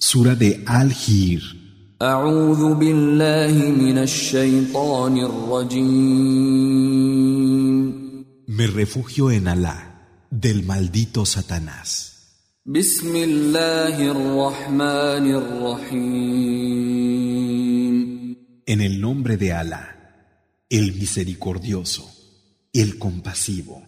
Sura de Al-Hir. Me refugio en Alá, del maldito Satanás. En el nombre de Alá, el misericordioso, el compasivo.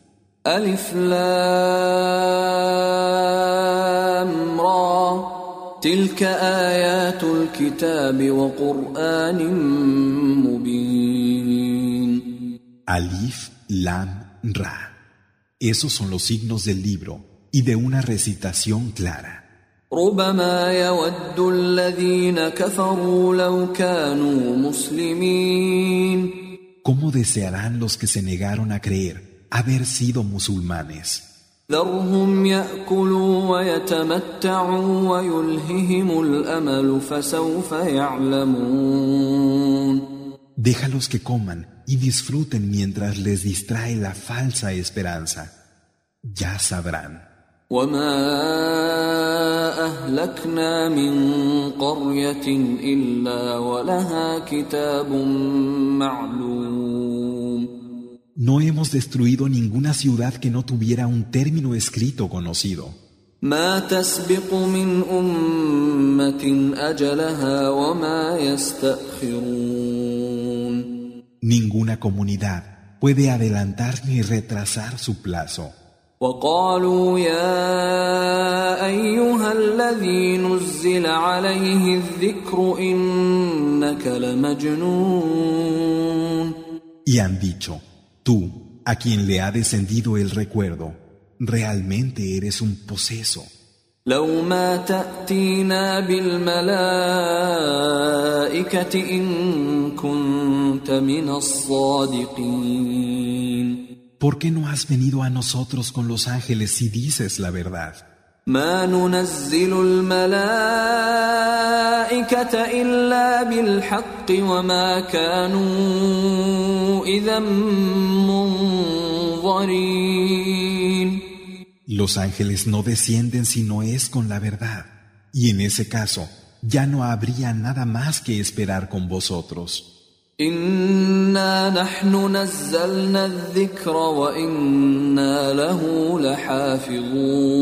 تلك آيات الكتاب وقرآن مبين Alif, Lam, Ra. Esos son los signos del libro y de una recitación clara. ربما يود الذين كفروا لو كانوا مسلمين ¿Cómo desearán los que se negaron a creer haber sido musulmanes? ذرهم يأكلوا ويتمتعوا ويلههم الأمل فسوف يعلمون Déjalos que coman y disfruten mientras les distrae la falsa esperanza. Ya sabrán. وما اهلكنا من قريه الا ولها كتاب معلوم No hemos destruido ninguna ciudad que no tuviera un término escrito conocido. ما تسبق من امه اجلها وما يستاخرون Ninguna comunidad puede adelantar ni retrasar su plazo. وقالوا يا ايها الذي نزل عليه الذكر انك لمجنون Y han dicho, tú, a quien le ha descendido el recuerdo, realmente eres un poseso. لو ما تاتينا بالملائكه ان كنت من الصادقين ¿Por qué no has venido a nosotros con los ángeles si dices la verdad? ما ننزل الملائكه الا بالحق وما كانوا اذا منظرين Los ángeles no descienden si no es con la verdad. Y en ese caso, ya no habría nada más que esperar con vosotros. انا نحن نزلنا الذكر وانا له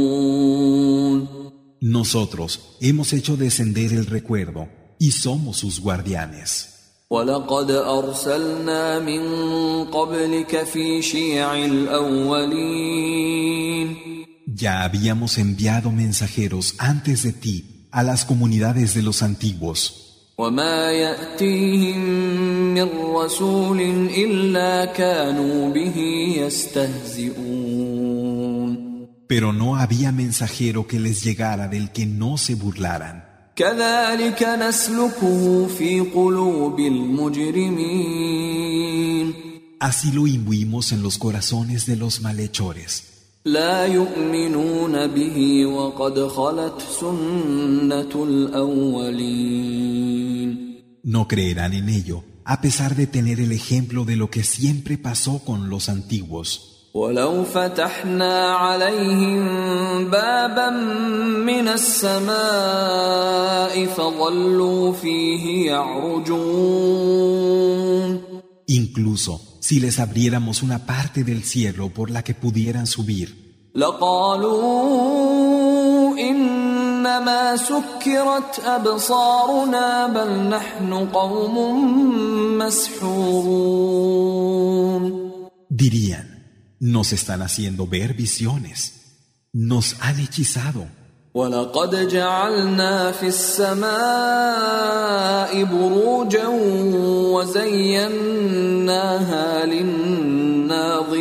لحافظون Nosotros hemos hecho descender el recuerdo y somos sus guardianes. ولقد ارسلنا من قبلك في شيع الاولين Ya habíamos enviado mensajeros antes de ti a las comunidades de los antiguos. وما ياتيهم من رسول الا كانوا به يستهزئون Pero no había mensajero que les llegara del que no se burlaran. كذلك نسلكه في قلوب المجرمين Así lo imbuimos en los corazones de los malhechores. لا يؤمنون به وقد خلت سنه الاولين No creerán en ello, a pesar de tener el ejemplo de lo que siempre pasó con los antiguos. ولو فتحنا عليهم بابا من السماء فظلوا فيه يعرجون Incluso si les abriéramos una parte del cielo por la que pudieran subir, لقالوا انما سكرت ابصارنا بل نحن قوم مسحورون dirían, nos están haciendo ver visiones, nos han hechizado. ولقد جعلنا في السماء بروجا وزيناها للناظرين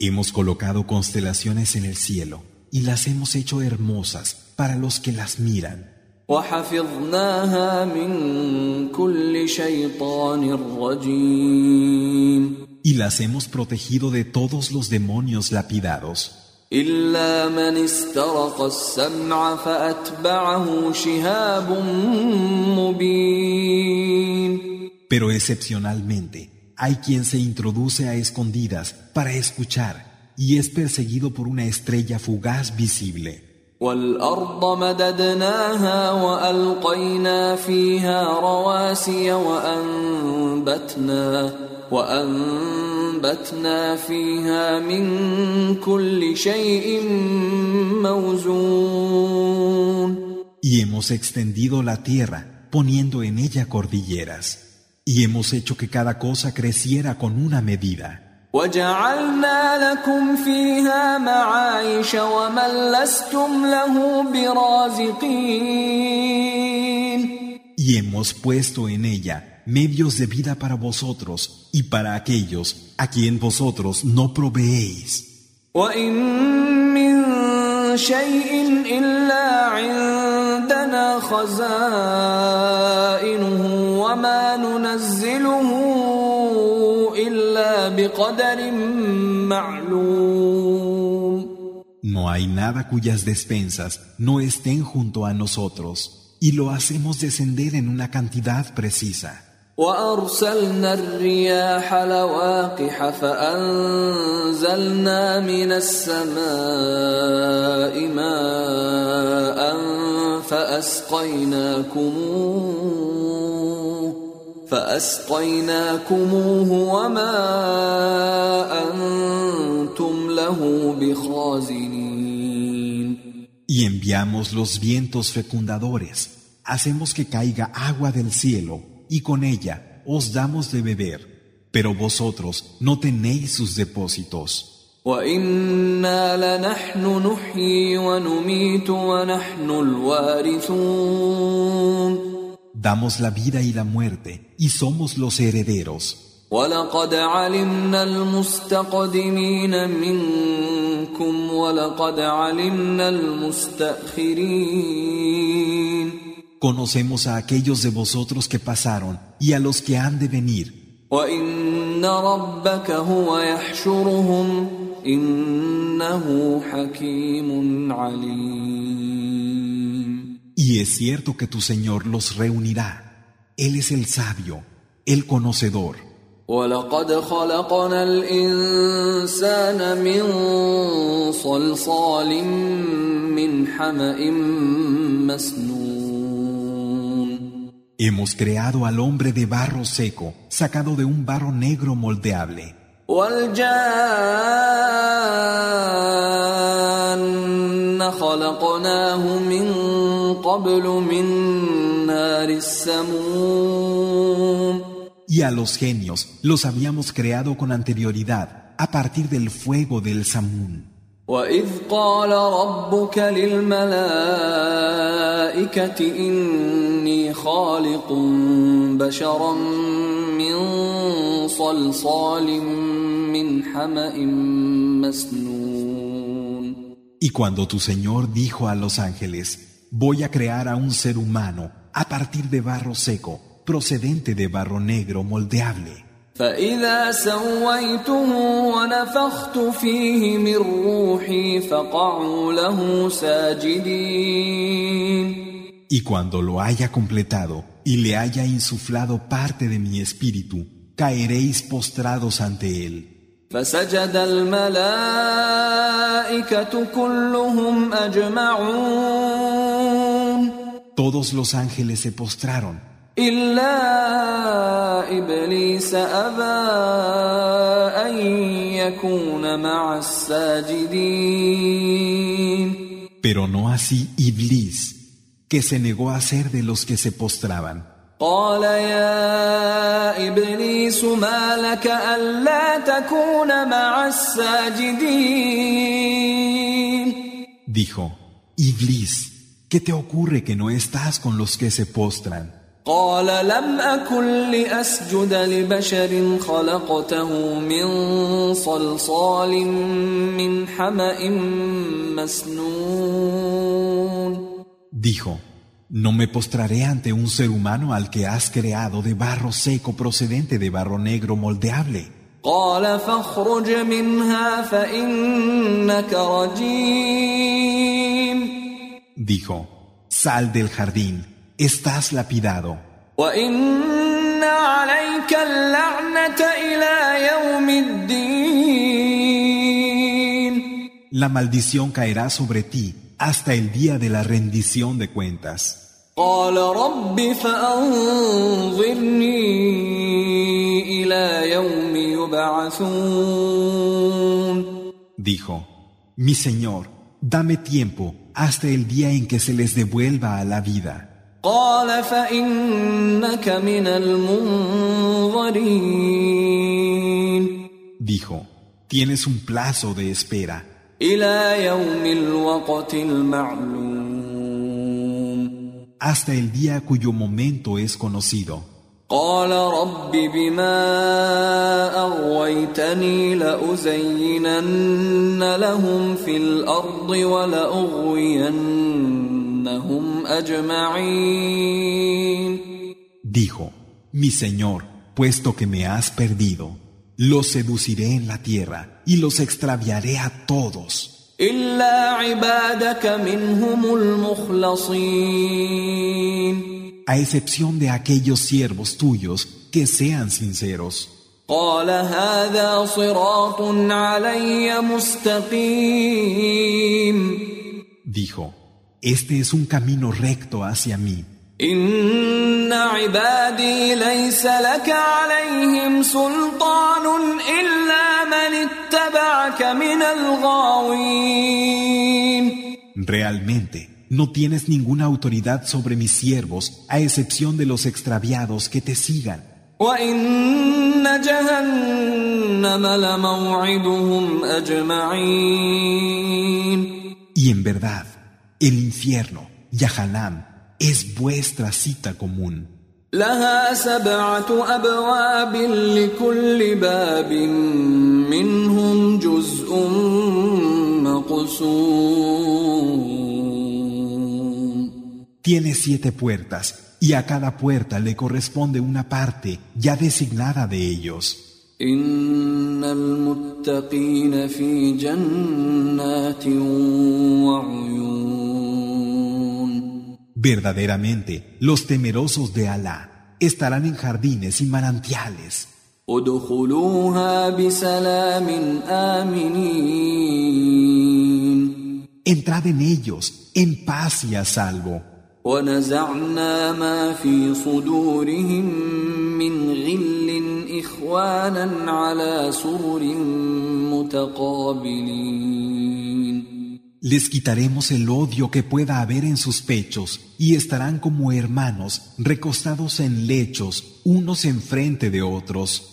Hemos colocado constelaciones en el cielo y las hemos hecho hermosas para los que las miran. وحفظناها من كل شيطان رجيم Y las hemos protegido de todos los demonios lapidados, إلا من استرق السمع فأتبعه شهاب مبين pero excepcionalmente hay quien se introduce a escondidas para escuchar y es perseguido por una estrella fugaz visible. والأرض مددناها وألقينا فيها رواسي وأنبتنا وأنبتنا فيها من كل شيء موزون Y hemos extendido la tierra, poniendo en ella cordilleras, y hemos hecho que cada cosa creciera con una medida. وجعلنا لكم فيها معايش ومن لستم له برازقين Y hemos puesto en ella medios de vida para vosotros y para aquellos a quien vosotros no proveéis. وإن من شيء إلا عندنا خزائنه وما ننزله إلا بقدر معلوم No hay nada cuyas despensas no estén junto a nosotros, y lo hacemos descender en una cantidad precisa. وأرسلنا الرياح لواقح فأنزلنا من السماء ماء فأسقيناكموه فأسقيناكموه وما أنتم له بخازنين Y enviamos los vientos fecundadores, hacemos que caiga agua del cielo, y con ella os damos de beber, pero vosotros no tenéis sus depósitos. وإنا لنحن نحيي ونميت ونحن الوارثون Damos la vida y la muerte, y somos los herederos. ولقد علمنا المستقدمين منكم ولقد علمنا المستأخرين Conocemos a aquellos de vosotros que pasaron y a los que han de venir. وإن ربك هو يحشرهم إنه حكيم عليم Y es cierto que tu Señor los reunirá. Él es el sabio, el conocedor. ولقد خلقنا الإنسان من صلصال من حمأ مسنون Hemos creado al hombre de barro seco, sacado de un barro negro moldeable. والجان خلقناه من قبل من نار السموم Y a los genios los habíamos creado con anterioridad, a partir del fuego del Samún. وإذ قال ربك للملائكة إني خالق بشرا من صلصال من حمأ مسنون Y cuando tu Señor dijo a los ángeles, voy a crear a un ser humano a partir de barro seco, procedente de barro negro moldeable. فإذا سويته ونفخت فيه من روحي فقعوا له ساجدين Y cuando lo haya completado y le haya insuflado parte de mi espíritu, caeréis postrados ante él. فسجد الملائكة كلهم أجمعون Todos los ángeles se postraron, إلا إبليس أبى أن يكون مع الساجدين pero no así Iblis, que se negó a ser de los que se postraban. قال يا إبليس ما لك ألا تكون مع الساجدين Dijo, Iblis, ¿qué te ocurre que no estás con los que se postran? قال لم أكن لأسجد لبشر خلقته من صلصال من حمأ مسنون Dijo, no me postraré ante un ser humano al que has creado de barro seco procedente de barro negro moldeable. قال فاخرج منها فإنك رجيم Dijo, sal del jardín, estás lapidado, وإن عليك اللعنة إلى يوم الدين la maldición caerá sobre ti hasta el día de la rendición de cuentas. قال رب فأنظرني إلى يوم يبعثون Dijo, Mi Señor, dame tiempo hasta el día en que se les devuelva a la vida. Dijo, tienes un plazo de espera hasta el día cuyo momento es conocido. قال رب بما أغويتني لأزينن لهم في الأرض ولأغوينهم أجمعين Dijo, Mi Señor, puesto que me has perdido, los seduciré en la tierra y los extraviaré a todos, إلا عبادك منهم المخلصين a excepción de aquellos siervos tuyos que sean sinceros. قال هذا صراط علي مستقيم Dijo, Este es un camino recto hacia mí. إن عبادي ليس لك عليهم سلطان إلا من اتبعك من الغاوين Realmente, no tienes ninguna autoridad sobre mis siervos, a excepción de los extraviados que te sigan. Y en verdad, el infierno, Yahanam, es vuestra cita común. Tiene siete puertas y a cada puerta le corresponde una parte ya designada de ellos. Verdaderamente, los temerosos de Alá estarán en jardines y manantiales. Entrad en ellos en paz y a salvo. ونزعنا ما في صدورهم من غل إخوانا على سرر متقابلين Les quitaremos el odio que pueda haber en sus pechos y estarán como hermanos recostados en lechos, unos enfrente de otros.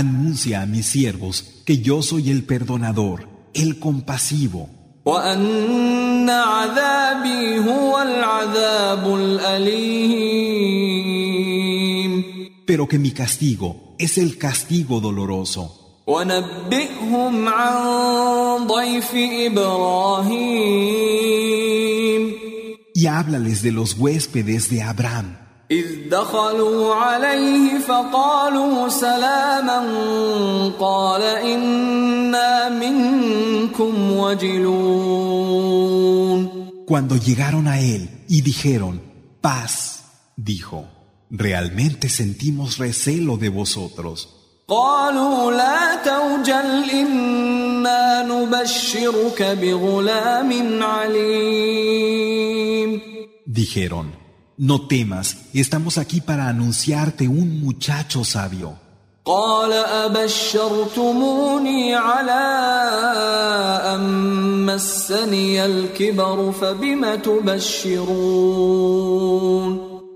Anuncia a mis siervos que yo soy el perdonador, el compasivo. Pero que mi castigo es el castigo doloroso. Y háblales de los huéspedes de Abraham. إذ دخلوا عليه فقالوا سلاما قال إنا منكم وجلون cuando llegaron a él y dijeron, paz, dijo, realmente sentimos recelo de vosotros. قالوا لا توجل إنا نبشرك بغلام عليم Dijeron, no temas, estamos aquí para anunciarte un muchacho sabio. قال أبشرتموني على أن مسني الكبر فبم تبشرون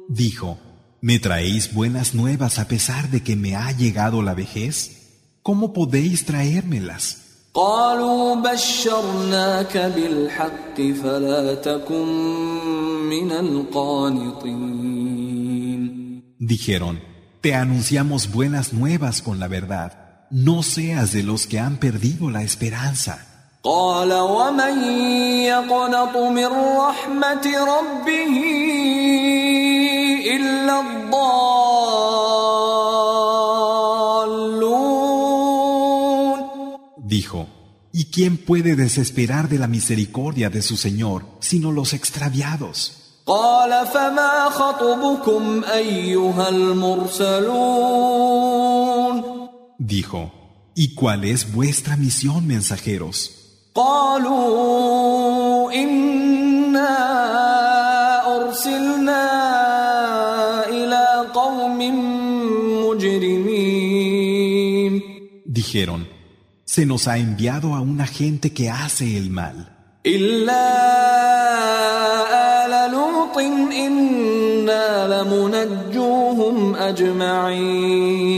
Dijo, ¿me traéis buenas nuevas a pesar de que me ha llegado la vejez? ¿Cómo podéis traérmelas? قالوا بشرناك بالحق فلا تكن من القانطين Dijeron, te anunciamos buenas nuevas con la verdad. No seas de los que han perdido la esperanza. قال ومن يقنط من رحمة ربه إلا الضالون Dijo, ¿y quién puede desesperar de la misericordia de su Señor sino los extraviados? قال فما خطبكم أيها المرسلون Dijo, ¿y cuál es vuestra misión, mensajeros? قالوا إنا أرسلنا إلى قوم مجرمين Dijeron, se nos ha enviado a una gente que hace el mal. إلا آل لوط إنا لمنجوهم أجمعين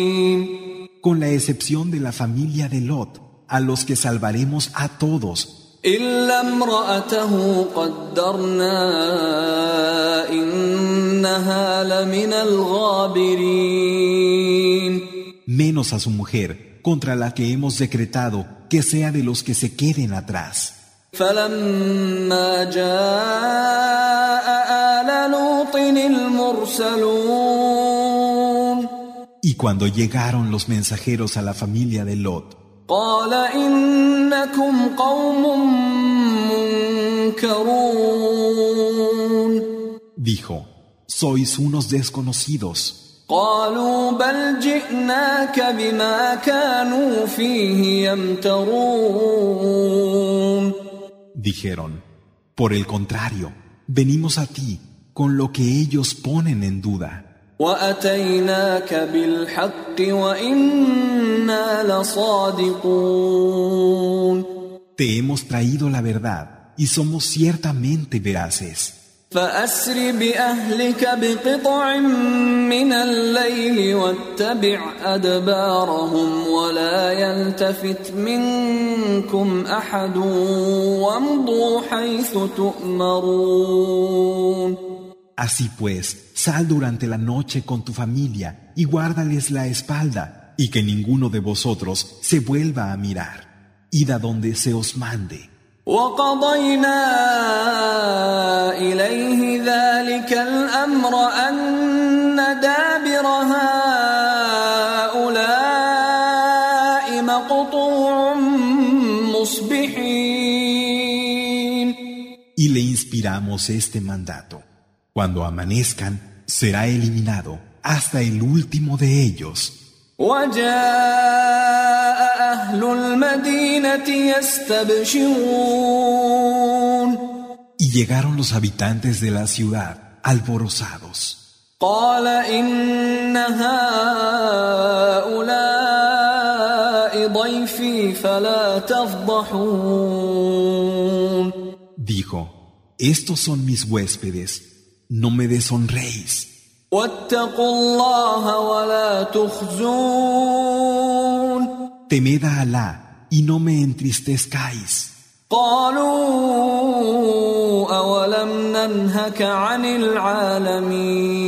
con la excepción de la familia de Lot, a los que salvaremos a todos, إلا امرأته قدرنا إنها لمن الغابرين menos a su mujer, contra la que hemos decretado que sea de los que se queden atrás. فلما جاء آل لوط المرسلون Y cuando llegaron los mensajeros a la familia de Lot, قال إنكم قوم منكرون dijo, sois unos desconocidos. قالوا بل جئناك بما كانوا فيه يمترون Dijeron, por el contrario, venimos a ti con lo que ellos ponen en duda. واتيناك بالحق وانا لصادقون Te hemos traído la verdad y somos ciertamente veraces. فاسر باهلك بقطع من الليل واتبع ادبارهم ولا يلتفت منكم احد وامضوا حيث تؤمرون Así pues, sal durante la noche con tu familia y guárdales la espalda, y que ninguno de vosotros se vuelva a mirar. Id a donde se os mande. وقضينا إليه ذلك الأمر أن دابر هؤلاء مقطوع مصبحين Y le inspiramos este mandato. Cuando amanezcan, será eliminado hasta el último de ellos. وجاء أهل المدينة يستبشرون Y llegaron los habitantes de la ciudad, alborozados. قال إن هؤلاء ضيفي فلا تفضحون Dijo, estos son mis huéspedes, no me deshonréis. واتقوا الله ولا تخزون Temed a Alá y no me entristezcáis. قالوا أولم ننهك عن العالمين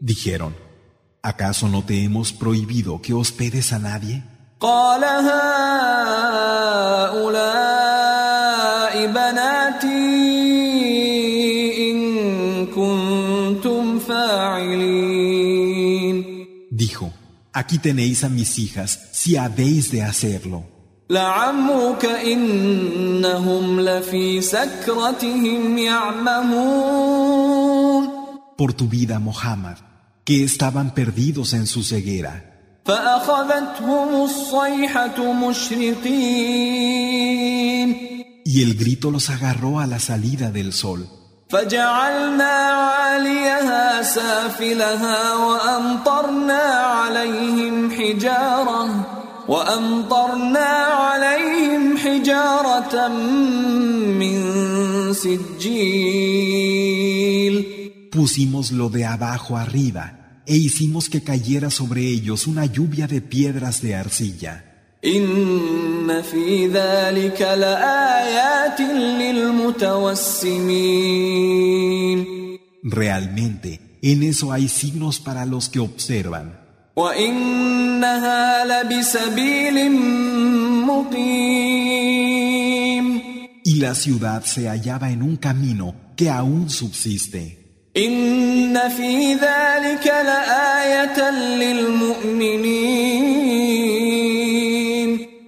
Dijeron, ¿acaso no te hemos prohibido que hospedes a nadie? قال هؤلاء بناتي Aquí tenéis a mis hijas, si habéis de hacerlo. Por tu vida, Mohammed, que estaban perdidos en su ceguera. Y el grito los agarró a la salida del sol. فجعلنا عاليها سافلها وأمطرنا عليهم حجارة وأمطرنا عليهم حجارة من سجيل Pusimos lo de abajo arriba e hicimos que cayera sobre ellos una lluvia de piedras de arcilla. إن في ذلك لآيات للمتوسمين Realmente, en eso hay signos para los que observan. وإنها لبسبيل مقيم Y la ciudad se hallaba en un camino que aún subsiste. إن في ذلك لآية للمؤمنين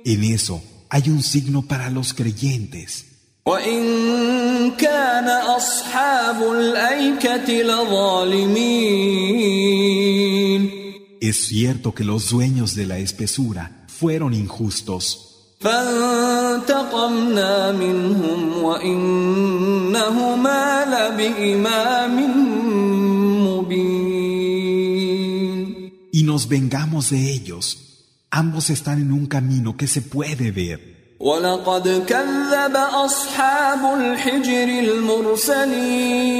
En eso hay un signo para los creyentes. وإن كان أصحاب الأيكة لظالمين Es cierto que los dueños de la espesura fueron injustos, فانتقمنا منهم وإنهما لبإمام مبين y nos vengamos de ellos. Ambos están en un camino que se puede ver. ولقد كذب أصحاب الحجر المرسلين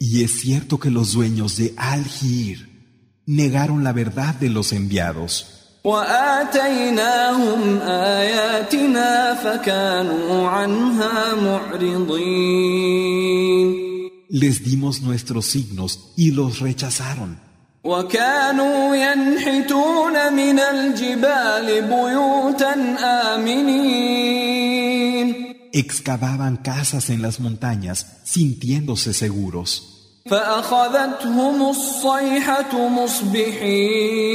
Y es cierto que los dueños de Al-Hir negaron la verdad de los enviados. وآتيناهم آياتنا فكانوا عنها معرضين Les dimos nuestros signos y los rechazaron. وكانوا ينحتون من الجبال بيوتا آمنين Excavaban casas en las montañas sintiéndose seguros. فأخذتهم الصيحة مصبحين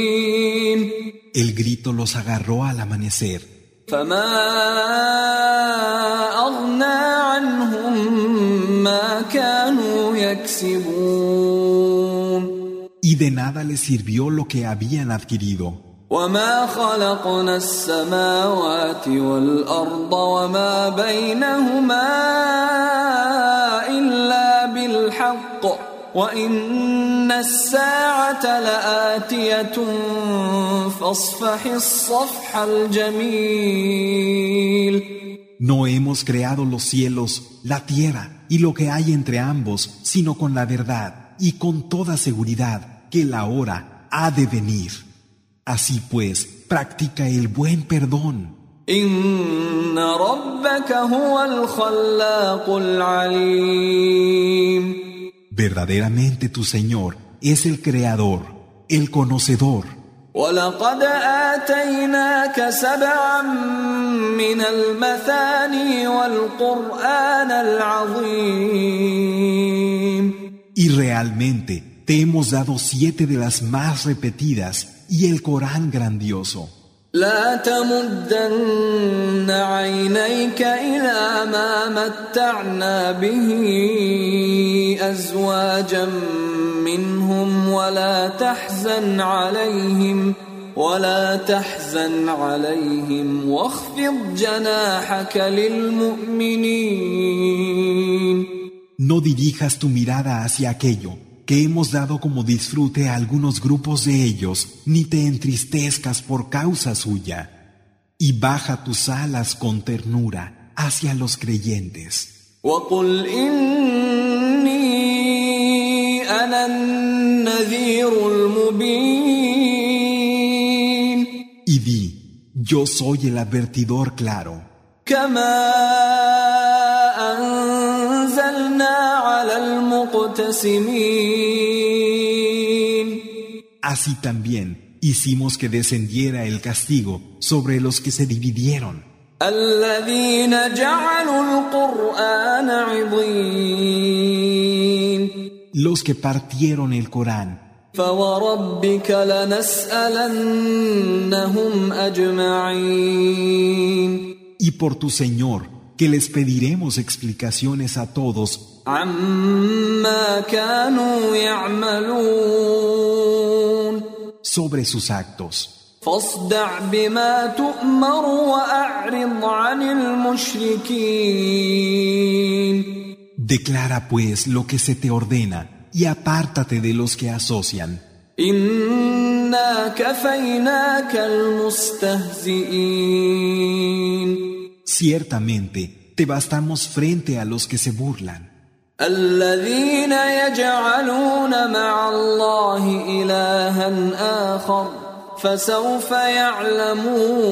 El grito los agarró al amanecer. فما Y de nada les sirvió lo que habían adquirido. وما خلقنا السماوات والأرض وما بينهما إلا بالحق وإن الساعة لآتية فاصفح الصفح الجميل No hemos creado los cielos, la tierra y lo que hay entre ambos, sino con la verdad y con toda seguridad que la hora ha de venir. Así pues, practica el buen perdón. إن ربك هو الخلاق العليم Verdaderamente tu Señor es el Creador, el Conocedor. ولقد آتيناك سبعا من المثاني والقرآن العظيم Y realmente te hemos dado siete de las más repetidas y el Corán grandioso. لا تمدن عينيك إلى ما متعنا به أزواجا منهم ولا تحزن عليهم ولا تحزن عليهم واخفض جناحك للمؤمنين No dirijas tu mirada hacia aquello que hemos dado como disfrute a algunos grupos de ellos, ni te entristezcas por causa suya, y baja tus alas con ternura hacia los creyentes. Y di, yo soy el advertidor claro. Así también hicimos que descendiera el castigo sobre los que se dividieron. Los que partieron el Corán. Y por tu Señor, que les pediremos explicaciones a todos sobre sus actos. فاصدع بما تؤمر وأعرض عن المشركين Declara pues lo que se te ordena y apártate de los que asocian. إنا كفيناك المستهزئين Ciertamente, te bastamos frente a los que se burlan, الذين يجعلون مع الله إلها آخر فسوف يعلمون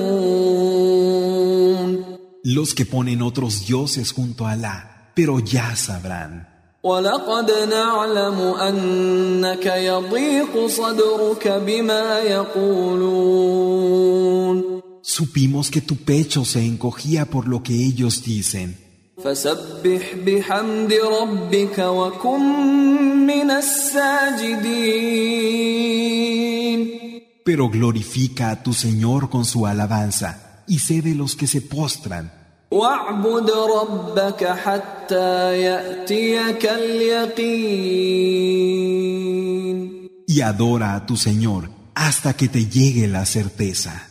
los que ponen otros dioses junto a Alá, pero ya sabrán. ولقد نعلم أنك يضيق صدرك بما يقولون Supimos que tu pecho se encogía por lo que ellos dicen, فسبح بحمد ربك وكن من الساجدين Pero glorifica a tu Señor con su alabanza y sé de los que se postran. واعبد ربك حتى يأتيك اليقين Y adora a tu Señor hasta que te llegue la certeza.